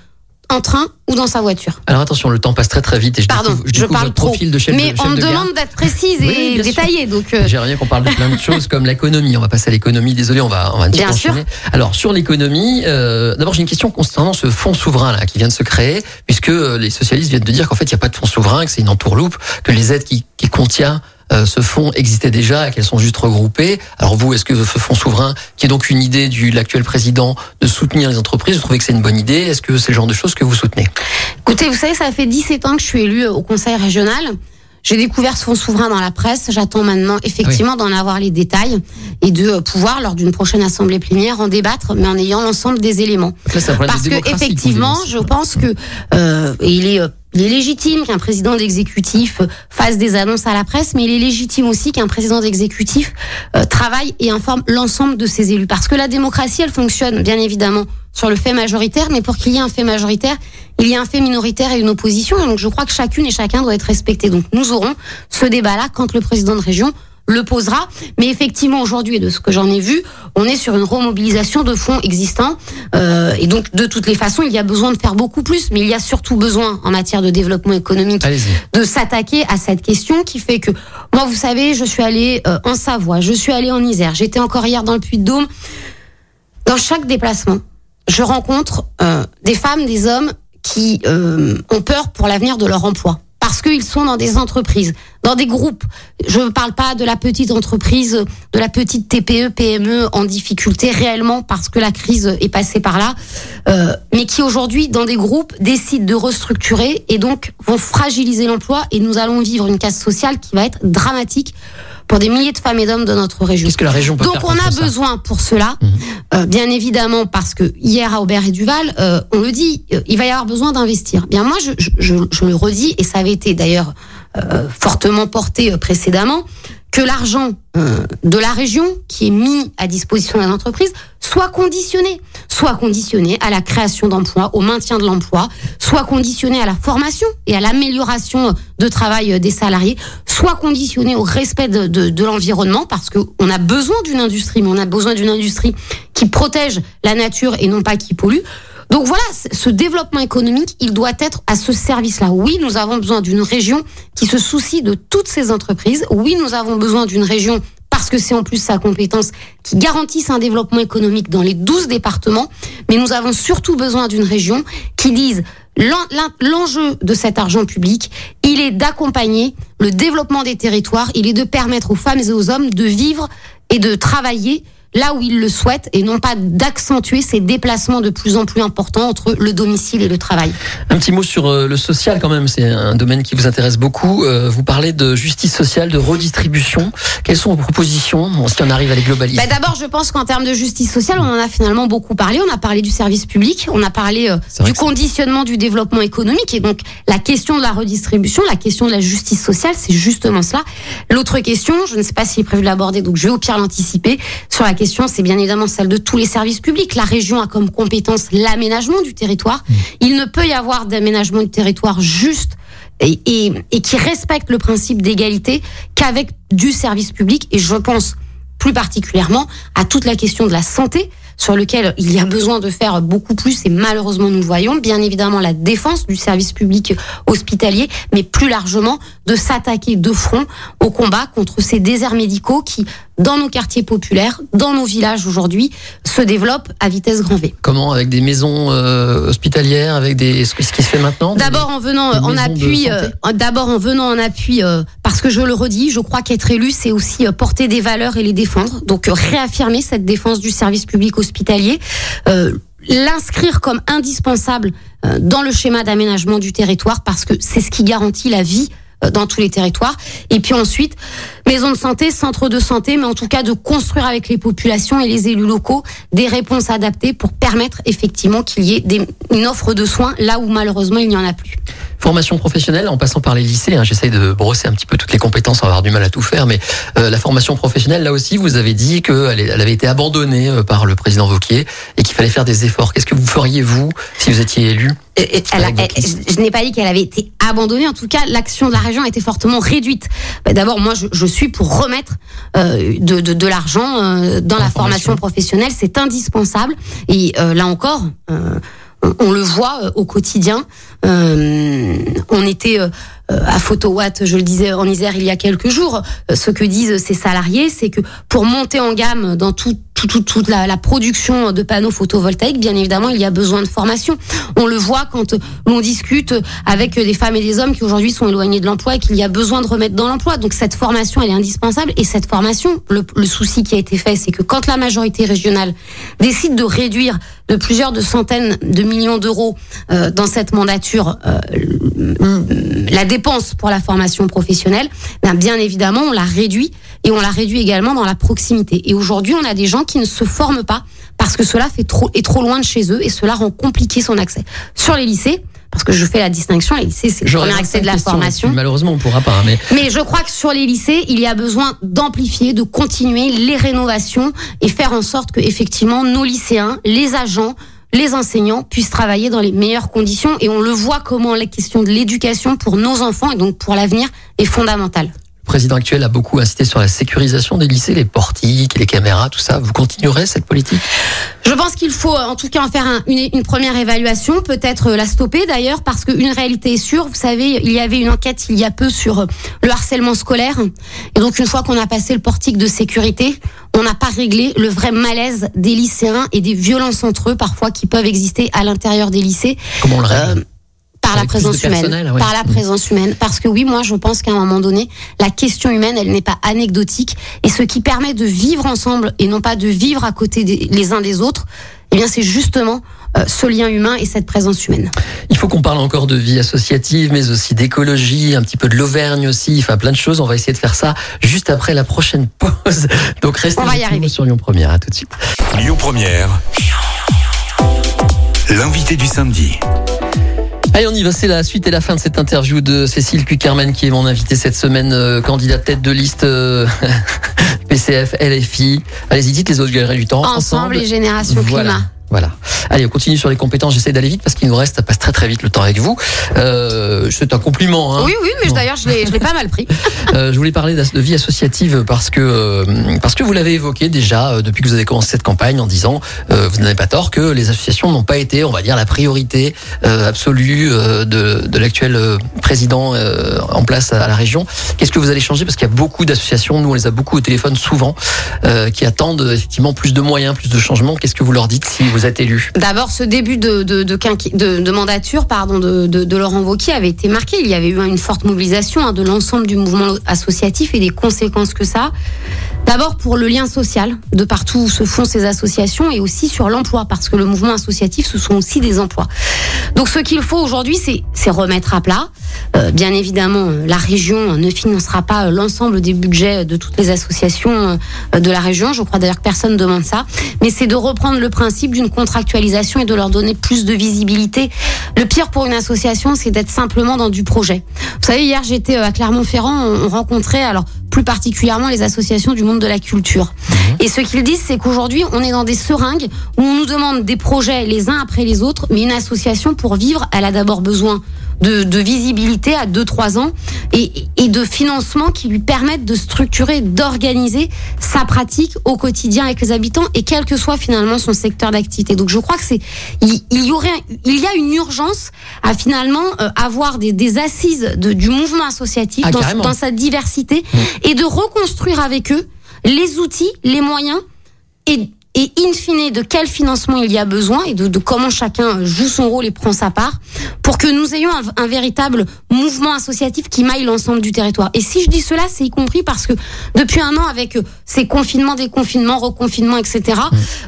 en train ou dans sa voiture. Alors attention, le temps passe très très vite et je Pardon, découvre, je je découvre parle votre trop. profil de chef Mais de, chef on me de demande d'être précise Oui, et sûr. détaillée, donc euh, J'aimerais bien qu'on parle de plein de choses comme l'économie. On va passer à l'économie. Désolé, on va, on va Bien sûr. Alors sur l'économie, euh, d'abord j'ai une question concernant ce fonds souverain là qui vient de se créer, puisque euh, les socialistes viennent de dire qu'en fait il n'y a pas de fonds souverain, que c'est une entourloupe, que les aides qui, qui contient ce fonds existaient déjà et qu'elles sont juste regroupées. Alors vous, est-ce que ce fonds souverain, qui est donc une idée de l'actuel président de soutenir les entreprises, vous trouvez que c'est une bonne idée? Est-ce que c'est le genre de choses que vous soutenez? Écoutez, vous savez, ça fait 17 ans que je suis élue au conseil régional. J'ai découvert ce fonds souverain dans la presse. J'attends maintenant effectivement d'en avoir les détails et de euh, pouvoir, lors d'une prochaine assemblée plénière, en débattre, mais en ayant l'ensemble des éléments. Là, Parce que effectivement, je pense que euh, il est euh, il est légitime qu'un président d'exécutif euh, fasse des annonces à la presse, mais il est légitime aussi qu'un président d'exécutif euh, travaille et informe l'ensemble de ses élus. Parce que la démocratie, elle fonctionne bien évidemment sur le fait majoritaire, mais pour qu'il y ait un fait majoritaire, il y a un fait minoritaire et une opposition. Et donc je crois que chacune et chacun doit être respecté. Donc nous aurons ce débat-là quand le président de région le posera. Mais effectivement, aujourd'hui, et de ce que j'en ai vu, on est sur une remobilisation de fonds existants. Euh, et donc, de toutes les façons, il y a besoin de faire beaucoup plus. Mais il y a surtout besoin, en matière de développement économique, de s'attaquer à cette question qui fait que, moi, vous savez, je suis allée euh, en Savoie, je suis allée en Isère, j'étais encore hier dans le Puy-de-Dôme. Dans chaque déplacement, je rencontre euh, des femmes, des hommes qui euh, ont peur pour l'avenir de leur emploi. Parce qu'ils sont dans des entreprises, dans des groupes. Je ne parle pas de la petite entreprise, de la petite TPE, PME en difficulté réellement parce que la crise est passée par là, euh, mais qui aujourd'hui, dans des groupes, décident de restructurer et donc vont fragiliser l'emploi et nous allons vivre une casse sociale qui va être dramatique pour des milliers de femmes et d'hommes de notre région. Qu'est-ce que la région peut Donc faire on a besoin pour cela, Mhm. euh, bien évidemment, parce que hier à Aubert et Duval, euh, on le dit, euh, il va y avoir besoin d'investir. Bien moi, je, je, je- je le redis, et ça avait été d'ailleurs euh, fortement porté précédemment, que l'argent euh, de la région qui est mis à disposition des entreprises soit conditionné, soit conditionné à la création d'emplois, au maintien de l'emploi, soit conditionné à la formation et à l'amélioration de travail euh, des salariés, soit conditionné au respect de, de, de l'environnement, parce qu'on a besoin d'une industrie, mais on a besoin d'une industrie qui protège la nature et non pas qui pollue. Donc voilà, ce développement économique, il doit être à ce service-là. Oui, nous avons besoin d'une région qui se soucie de toutes ces entreprises. Oui, nous avons besoin d'une région parce que c'est en plus sa compétence qui garantisse un développement économique dans les 12 départements. Mais nous avons surtout besoin d'une région qui dise l'en- l'en- l'enjeu de cet argent public, il est d'accompagner le développement des territoires, il est de permettre aux femmes et aux hommes de vivre et de travailler là où ils le souhaitent et non pas d'accentuer ces déplacements de plus en plus importants entre le domicile et le travail. Un petit mot sur euh, le social quand même, c'est un domaine qui vous intéresse beaucoup. Euh, Vous parlez de justice sociale, de redistribution. Quelles sont vos propositions si on arrive à les globaliser? Bah, D'abord, je pense qu'en termes de justice sociale, on en a finalement beaucoup parlé. On a parlé du service public, on a parlé euh, du conditionnement du développement économique. Et donc, la question de la redistribution, la question de la justice sociale, c'est justement cela. L'autre question, je ne sais pas s'il est prévu de l'aborder, donc je vais au pire l'anticiper. Sur la question, c'est bien évidemment celle de tous les services publics. La région a comme compétence l'aménagement du territoire. Il ne peut y avoir d'aménagement du territoire juste et, et, et qui respecte le principe d'égalité qu'avec du service public. Et je pense plus particulièrement à toute la question de la santé sur lequel il y a besoin de faire beaucoup plus et malheureusement nous le voyons bien évidemment la défense du service public hospitalier mais plus largement de s'attaquer de front au combat contre ces déserts médicaux qui dans nos quartiers populaires dans nos villages aujourd'hui se développent à vitesse grand V. Comment Avec des maisons euh, hospitalières, avec des ce qui se fait maintenant D'abord en venant euh, en appui, euh, d'abord en venant en appui, euh, parce que je le redis, je crois qu'être élu, c'est aussi euh, porter des valeurs et les défendre. Donc euh, réaffirmer cette défense du service public hospitalier, euh, l'inscrire comme indispensable euh, dans le schéma d'aménagement du territoire, parce que c'est ce qui garantit la vie euh, dans tous les territoires. Et puis ensuite, maison de santé, centre de santé, mais en tout cas de construire avec les populations et les élus locaux des réponses adaptées pour permettre effectivement qu'il y ait des, une offre de soins là où malheureusement il n'y en a plus. Formation professionnelle, en passant par les lycées, hein, j'essaye de brosser un petit peu toutes les compétences, on va avoir du mal à tout faire, mais euh, la formation professionnelle, là aussi, vous avez dit qu'elle elle avait été abandonnée euh, par le président Vauquier et qu'il fallait faire des efforts. Qu'est-ce que vous feriez, vous, si vous étiez élu? Et- et elle- liste. je n'ai pas dit qu'elle avait été abandonnée. En tout cas, l'action de la région a été fortement réduite. Bah, D'abord, moi, je, je suis pour remettre euh, de, de, de l'argent euh, dans la formation. professionnelle. C'est indispensable. Et euh, là encore, euh, on, on le voit au quotidien. Euh, on était euh, à Photowatt, je le disais en Isère il y a quelques jours. Ce que disent ces salariés, c'est que pour monter en gamme dans tout, tout, tout- toute la, la production de panneaux photovoltaïques, bien évidemment, il y a besoin de formation. On le voit quand l'on discute avec des femmes et des hommes qui aujourd'hui sont éloignés de l'emploi et qu'il y a besoin de remettre dans l'emploi. Donc cette formation, elle est indispensable. Et cette formation, le, le souci qui a été fait, c'est que quand la majorité régionale décide de réduire de plusieurs de centaines de millions d'euros euh, dans cette mandature euh, la dépense pour la formation professionnelle, ben bien évidemment, on la réduit et on la réduit également dans la proximité. Et aujourd'hui, on a des gens qui ne se forment pas parce que cela fait trop, est trop loin de chez eux et cela rend compliqué son accès. Sur les lycées, parce que je fais la distinction, les lycées, c'est le premier accès de la 25 questions formation. Malheureusement, on ne pourra pas. hein, mais Mais je crois que sur les lycées, il y a besoin d'amplifier, de continuer les rénovations et faire en sorte que effectivement nos lycéens, les agents, les enseignants puissent travailler dans les meilleures conditions. Et on le voit comment la question de l'éducation pour nos enfants et donc pour l'avenir est fondamentale. Le président actuel a beaucoup insisté sur la sécurisation des lycées, les portiques, les caméras, tout ça. Vous continuerez cette politique? Je pense qu'il faut euh, en tout cas en faire un- une, une première évaluation, peut-être euh, la stopper d'ailleurs, parce qu'une réalité est sûre. Vous savez, il y avait une enquête il y a peu sur euh, le harcèlement scolaire. Et donc une fois qu'on a passé le portique de sécurité, on n'a pas réglé le vrai malaise des lycéens et des violences entre eux parfois qui peuvent exister à l'intérieur des lycées. Comment on le règle? Par la présence humaine. ouais. Par la présence humaine. Parce que oui, moi, je pense qu'à un moment donné, la question humaine, elle n'est pas anecdotique. Et ce qui permet de vivre ensemble et non pas de vivre à côté des, les uns des autres, eh bien c'est justement euh, ce lien humain et cette présence humaine. Il faut qu'on parle encore de vie associative, mais aussi d'écologie, un petit peu de l'Auvergne aussi, enfin plein de choses. On va essayer de faire ça juste après la prochaine pause. Donc restez On va y arriver. sur Lyon Première. À tout de suite. Lyon Première. L'invité du samedi. Allez, on y va. C'est la suite et la fin de cette interview de Cécile Cuckerman, qui est mon invitée cette semaine, euh, candidate tête de liste euh, PCF, LFI. Allez-y, dites les autres galeries du temps. Ensemble, les générations Voilà. climat. Voilà. Allez, on continue sur les compétences. J'essaie d'aller vite parce qu'il nous reste, ça passe très très vite le temps avec vous. Euh, c'est un compliment. Hein. Oui, oui, mais d'ailleurs, je l'ai je l'ai pas mal pris. Euh, je voulais parler de vie associative parce que euh, parce que vous l'avez évoqué déjà euh, depuis que vous avez commencé cette campagne en disant euh, vous n'avez pas tort que les associations n'ont pas été on va dire la priorité euh, absolue euh, de, de l'actuel président euh, en place à la région. Qu'est-ce que vous allez changer? Parce qu'il y a beaucoup d'associations nous on les a beaucoup au téléphone souvent euh, qui attendent effectivement plus de moyens plus de changements. Qu'est-ce que vous leur dites si vous êtes élu D'abord, ce début de, mandature pardon, de, Laurent Wauquiez avait été marqué. Il y avait eu une forte mobilisation hein, de l'ensemble du mouvement associatif et des conséquences que ça. D'abord pour le lien social, de partout où se font ces associations, et aussi sur l'emploi, parce que le mouvement associatif, ce sont aussi des emplois. Donc ce qu'il faut aujourd'hui, c'est remettre à plat. Euh, bien évidemment, euh, la région ne financera pas euh, l'ensemble des budgets de toutes les associations euh, de la région. Je crois d'ailleurs que personne ne demande ça. Mais c'est de reprendre le principe d'une contractualisation et de leur donner plus de visibilité. Le pire pour une association, c'est d'être simplement dans du projet. Vous savez, hier, j'étais euh, à Clermont-Ferrand, on on rencontrait alors plus particulièrement les associations du monde de la culture. Et ce qu'ils disent, c'est qu'aujourd'hui, on est dans des seringues où on nous demande des projets les uns après les autres, mais une association, pour vivre, elle a d'abord besoin de, de visibilité à 2-3 ans et, et de financement qui lui permettent de structurer, d'organiser sa pratique au quotidien avec les habitants et quel que soit finalement son secteur d'activité. Donc je crois que c'est il, il y aurait il y a une urgence à finalement euh, avoir des, des assises de, du mouvement associatif Ah, dans sa diversité et de reconstruire avec eux les outils, les moyens et, et in fine de quel financement il y a besoin et de, de comment chacun joue son rôle et prend sa part pour que nous ayons un, un véritable mouvement associatif qui maille l'ensemble du territoire. Et si je dis cela, c'est y compris parce que depuis un an, avec euh, ces confinements, déconfinements, reconfinements, etc.,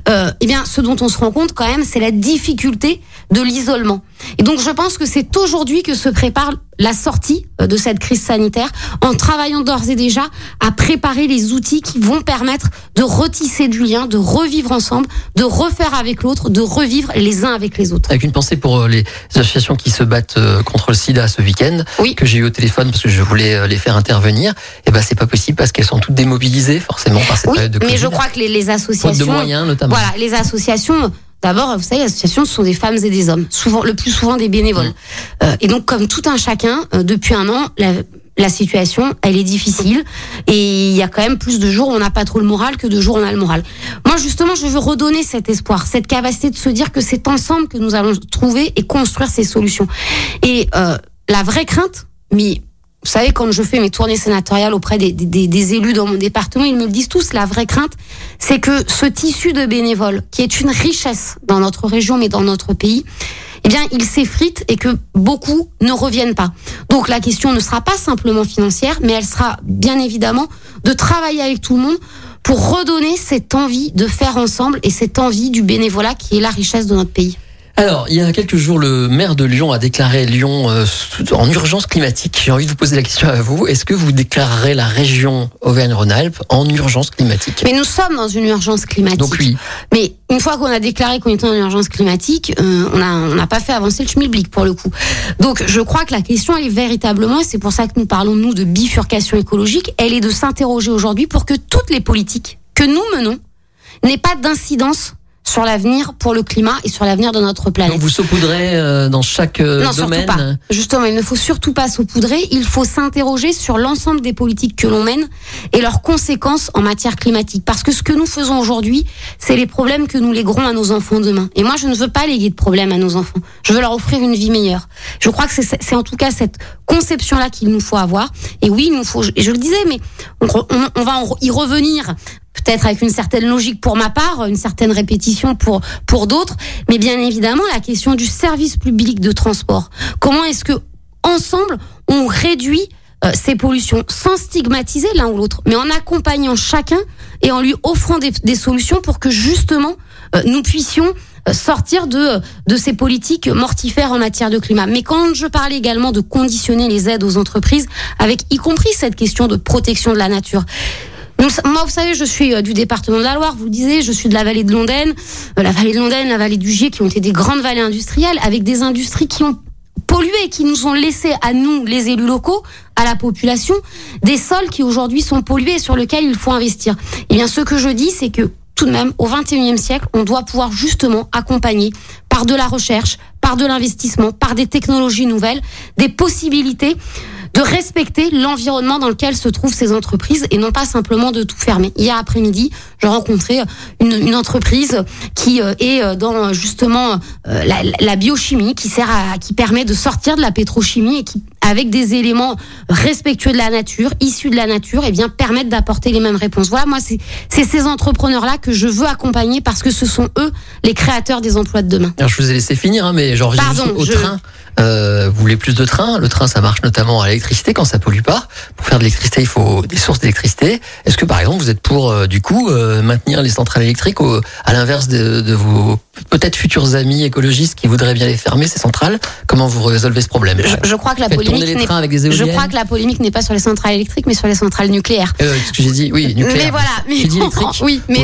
euh, eh bien, ce dont on se rend compte quand même, c'est la difficulté de l'isolement. Et donc, je pense que c'est aujourd'hui que se prépare la sortie euh, de cette crise sanitaire en travaillant d'ores et déjà à préparer les outils qui vont permettre de retisser du lien, de revivre ensemble, de refaire avec l'autre, de revivre les uns avec les autres. Avec une pensée pour euh, les associations qui se battent euh, contre le sida ce week-end, Oui. que j'ai eu au téléphone parce que je voulais les faire intervenir. Et ben c'est pas possible parce qu'elles sont toutes démobilisées forcément par cette Oui, période de mais Covid. je crois que les, les associations, de moyens notamment. voilà, les associations. D'abord, vous savez, les associations, ce sont des femmes et des hommes, souvent, le plus souvent des bénévoles. Mm. Euh, et donc, comme tout un chacun, euh, depuis un an, la, la situation, elle est difficile. Et il y a quand même plus de jours où on n'a pas trop le moral que de jours où on a le moral. Moi, justement, je veux redonner cet espoir, cette capacité de se dire que c'est ensemble que nous allons trouver et construire ces solutions. Et euh, la vraie crainte, mais vous savez, quand je fais mes tournées sénatoriales auprès des, élus dans mon département, ils me le disent tous, la vraie crainte, c'est que ce tissu de bénévoles, qui est une richesse dans notre région, mais dans notre pays, eh bien, il s'effrite et que beaucoup ne reviennent pas. Donc, la question ne sera pas simplement financière, mais elle sera bien évidemment de travailler avec tout le monde pour redonner cette envie de faire ensemble et cette envie du bénévolat qui est la richesse de notre pays. Alors, il y a quelques jours, le maire de Lyon a déclaré Lyon euh, en urgence climatique. J'ai envie de vous poser la question à vous. Est-ce que vous déclarerez la région Auvergne-Rhône-Alpes en urgence climatique? Mais nous sommes dans une urgence climatique. Donc oui, Mais une fois qu'on a déclaré qu'on était en urgence climatique, euh, on a on n'a pas fait avancer le schmilblick pour le coup. Donc je crois que la question elle est véritablement, et c'est pour ça que nous parlons nous de bifurcation écologique, elle est de s'interroger aujourd'hui pour que toutes les politiques que nous menons n'aient pas d'incidence sur l'avenir pour le climat et sur l'avenir de notre planète. donc vous saupoudrez euh, dans chaque euh, Non, surtout domaine. pas. Justement, il ne faut surtout pas saupoudrer. Il faut s'interroger sur l'ensemble des politiques que l'on mène et leurs conséquences en matière climatique. Parce que ce que nous faisons aujourd'hui, c'est les problèmes que nous léguerons à nos enfants demain. Et moi, je ne veux pas léguer de problèmes à nos enfants. Je veux leur offrir une vie meilleure. Je crois que c'est- en tout cas cette conception-là qu'il nous faut avoir. Et oui, il nous faut, je le disais, mais on, on- on va y revenir peut-être avec une certaine logique pour ma part, une certaine répétition pour pour d'autres, mais bien évidemment la question du service public de transport. Comment est-ce que ensemble on réduit euh, ces pollutions sans stigmatiser l'un ou l'autre, mais en accompagnant chacun et en lui offrant des, solutions pour que justement euh, nous puissions euh, sortir de, de ces politiques mortifères en matière de climat. Mais quand je parlais également de conditionner les aides aux entreprises, avec y compris cette question de protection de la nature, moi, vous savez, je suis euh, du département de la Loire, vous le disiez, je suis de la vallée de Londaine, euh, la vallée de Londaine, la vallée du Gier, qui ont été des grandes vallées industrielles, avec des industries qui ont pollué, qui nous ont laissé à nous, les élus locaux, à la population, des sols qui aujourd'hui sont pollués et sur lesquels il faut investir. Et eh bien, ce que je dis, c'est que tout de même, au 21e siècle, on doit pouvoir justement accompagner par de la recherche, par de l'investissement, par des technologies nouvelles, des possibilités de respecter l'environnement dans lequel se trouvent ces entreprises et non pas simplement de tout fermer. Hier après-midi, j'ai rencontré une, une, entreprise qui euh, est euh, dans justement euh, la, la, biochimie, qui sert à, qui permet de sortir de la pétrochimie et qui, avec des éléments respectueux de la nature, issus de la nature, et eh bien permettent d'apporter les mêmes réponses. Voilà, moi c'est ces entrepreneurs-là que je veux accompagner parce que ce sont eux les créateurs des emplois de demain. Alors je vous ai laissé finir, hein, mais genre au train. Euh, vous voulez plus de trains? Le train, ça marche notamment à l'électricité quand ça pollue pas. Pour faire de l'électricité, il faut des sources d'électricité. Est-ce que par exemple, vous êtes pour euh, du coup euh, maintenir les centrales électriques au, à l'inverse de, de vos peut-être futurs amis écologistes qui voudraient bien les fermer ces centrales? Comment vous résolvez ce problème? Je, je, crois que la avec des je crois que la polémique n'est pas sur les centrales électriques, mais sur les centrales nucléaires. Euh, ce que j'ai dit, oui, nucléaire. Mais voilà, mais dit électrique. oui, mais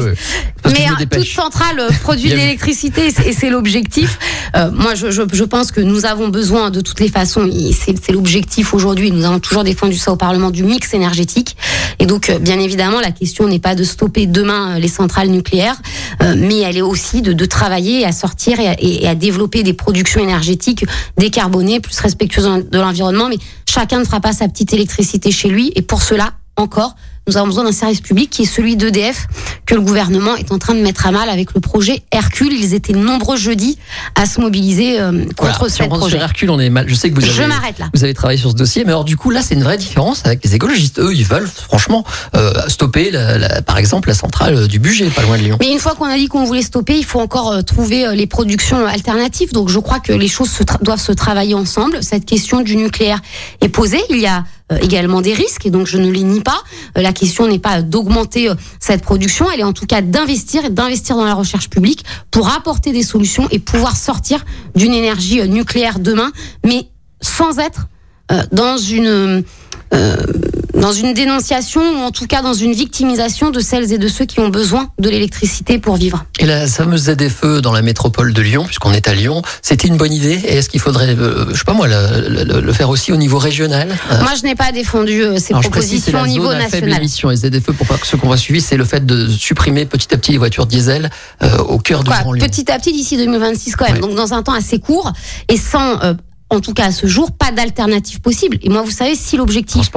mais toute centrale produit de l'électricité et c'est l'objectif. Euh, moi, je, je, je pense que nous avons besoin de toutes les façons. C'est l'objectif aujourd'hui. Nous avons toujours défendu ça au Parlement du mix énergétique. Et donc, euh, bien évidemment, la question n'est pas de stopper demain euh, les centrales nucléaires, euh, mais elle est aussi de, de travailler à sortir et à, et à, développer des productions énergétiques décarbonées, plus respectueuses de l'environnement. Mais chacun ne fera pas sa petite électricité chez lui. Et pour cela, encore, nous avons besoin d'un service public qui est celui d'EDF que le gouvernement est en train de mettre à mal avec le projet Hercule. Ils étaient nombreux jeudi à se mobiliser euh, contre ce projet. Sur Hercule, on est mal. Je sais que vous avez, Je m'arrête là. Vous avez travaillé sur ce dossier, mais alors du coup là, c'est une vraie différence avec les écologistes. Eux, ils veulent franchement euh, stopper, la, par exemple, la centrale du budget, pas loin de Lyon. Mais une fois qu'on a dit qu'on voulait stopper, il faut encore euh, trouver euh, les productions alternatives. Donc je crois que les choses se doivent se travailler ensemble. Cette question du nucléaire est posée. Il y a euh, également des risques et donc je ne les nie pas. Euh, la question n'est pas d'augmenter euh, cette production, elle est en tout cas d'investir et d'investir dans la recherche publique pour apporter des solutions et pouvoir sortir d'une énergie nucléaire demain, mais sans être dans une dans une dénonciation ou en tout cas dans une victimisation de celles et de ceux qui ont besoin de l'électricité pour vivre. Et la fameuse ZFE dans la métropole de Lyon, puisqu'on est à Lyon, c'était une bonne idée Et est-ce qu'il faudrait, euh, je sais pas moi, le, le, le, faire aussi au niveau régional? Euh, Moi, je n'ai pas défendu euh, ces propositions au niveau national. Émission, et ZFE, pour pas que ce qu'on va suivre, c'est le fait de supprimer petit à petit les voitures diesel au cœur de Grand Lyon. Petit à petit d'ici 2026 quand même. Donc dans un temps assez court et sans en tout cas à ce jour, pas d'alternative possible. Et moi, vous savez, si l'objectif,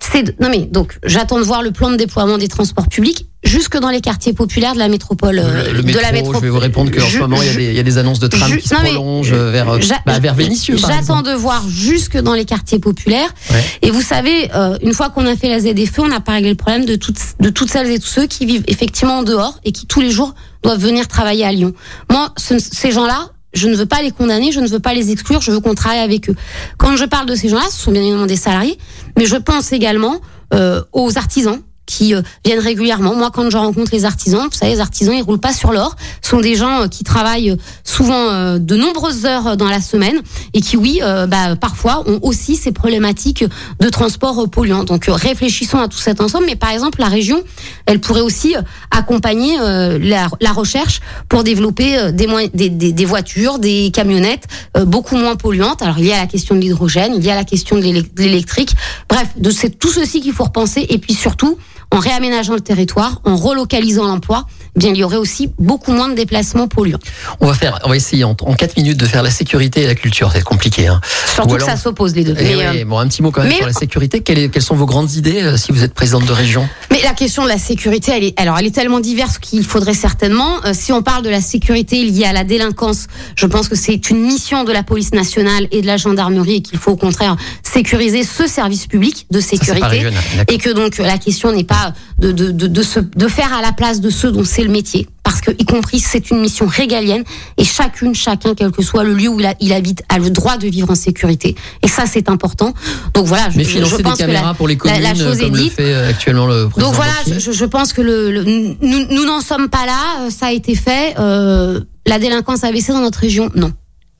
c'est de... non mais donc j'attends de voir le plan de déploiement des transports publics jusque dans les quartiers populaires de la métropole. Le, euh, de la métropole. Je vais vous répondre qu'en ce moment, il y, a des, il y, a des, annonces de tram qui se prolongent vers, euh, bah, vers Vénissieux. J'attends de voir jusque dans les quartiers populaires. Ouais. Et vous savez, euh, une fois qu'on a fait la ZFE, on n'a pas réglé le problème de toutes, de toutes celles et tous ceux qui vivent effectivement en dehors et qui tous les jours doivent venir travailler à Lyon. Moi, ce, ces gens-là, je ne veux pas les condamner, je ne veux pas les exclure, je veux qu'on travaille avec eux. Quand je parle de ces gens-là, ce sont bien évidemment des salariés, mais je pense également euh, aux artisans qui euh, viennent régulièrement. Moi, quand je rencontre les artisans, vous savez, les artisans, ils roulent pas sur l'or. Ce sont des gens euh, qui travaillent souvent euh, de nombreuses heures dans la semaine et qui, oui, bah, parfois ont aussi ces problématiques de transport polluant. Donc, réfléchissons à tout cet ensemble. Mais par exemple, la région, elle pourrait aussi accompagner la, la, recherche pour développer des, des, des, des voitures, des camionnettes beaucoup moins polluantes. Alors, il y a la question de l'hydrogène, il y a la question de l'électrique. Bref, c'est tout ceci qu'il faut repenser. Et puis surtout, en réaménageant le territoire, en relocalisant l'emploi, bien il y aurait aussi beaucoup moins de déplacements polluants. On va faire, on va essayer en, en 4 minutes de faire la sécurité et la culture. C'est compliqué. Hein. Surtout que ça s'oppose les deux. Eh mais, euh, bon, un petit mot quand même sur la sécurité. Quelles, quelles, sont vos grandes idées euh, si vous êtes présidente de région? Mais la question de la sécurité, elle est, alors elle est tellement diverse qu'il faudrait certainement. Euh, si on parle de la sécurité liée à la délinquance, je pense que c'est une mission de la police nationale et de la gendarmerie et qu'il faut au contraire sécuriser ce service public de sécurité et que donc la question n'est pas de, de, de, de, se, de faire à la place de ceux dont c'est le métier parce que, y compris, c'est une mission régalienne et chacune, chacun, quel que soit le lieu où il, habite, a le droit de vivre en sécurité. Et ça, c'est important. Donc voilà, je, je pense que la, pour les communes, la, chose est dite. fait euh, actuellement le Donc voilà, je, je, pense que le, le nous n'en sommes pas là. Ça a été fait. Euh, La délinquance a baissé dans notre région Non.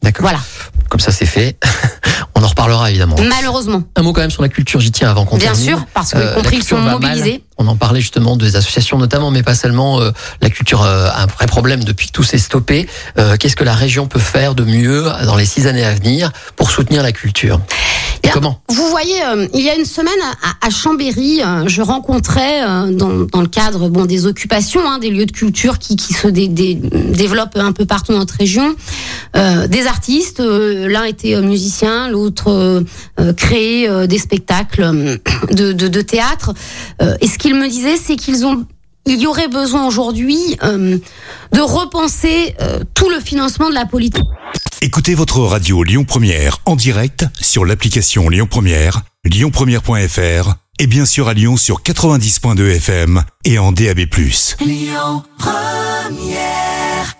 D'accord. Voilà. Comme ça, c'est fait. On en reparlera évidemment. Malheureusement. Un mot quand même sur la culture, j'y tiens avant qu'on Bien termine. sûr, parce que Euh, y compris la ils sont mal. On en parlait justement des associations notamment, mais pas seulement. euh, la culture euh, a un vrai problème depuis que tout s'est stoppé. Euh, Qu'est-ce que la région peut faire de mieux dans les six années à venir pour soutenir la culture? Et comment? Vous voyez, euh, il y a une semaine à, à Chambéry, euh, je rencontrais euh, dans, dans le cadre bon des occupations, hein, des lieux de culture qui, qui se dé- dé- développent un peu partout dans notre région, des artistes. L'un était musicien, l'autre créait des spectacles de, de, de théâtre. Et ce qu'ils me disaient, c'est qu'ils ont il y aurait besoin aujourd'hui euh, de repenser euh, tout le financement de la politique. Écoutez votre radio Lyon Première en direct sur l'application Lyon Première, lyonpremière.fr et bien sûr à Lyon sur 90.2 FM et en DAB+. Lyon Première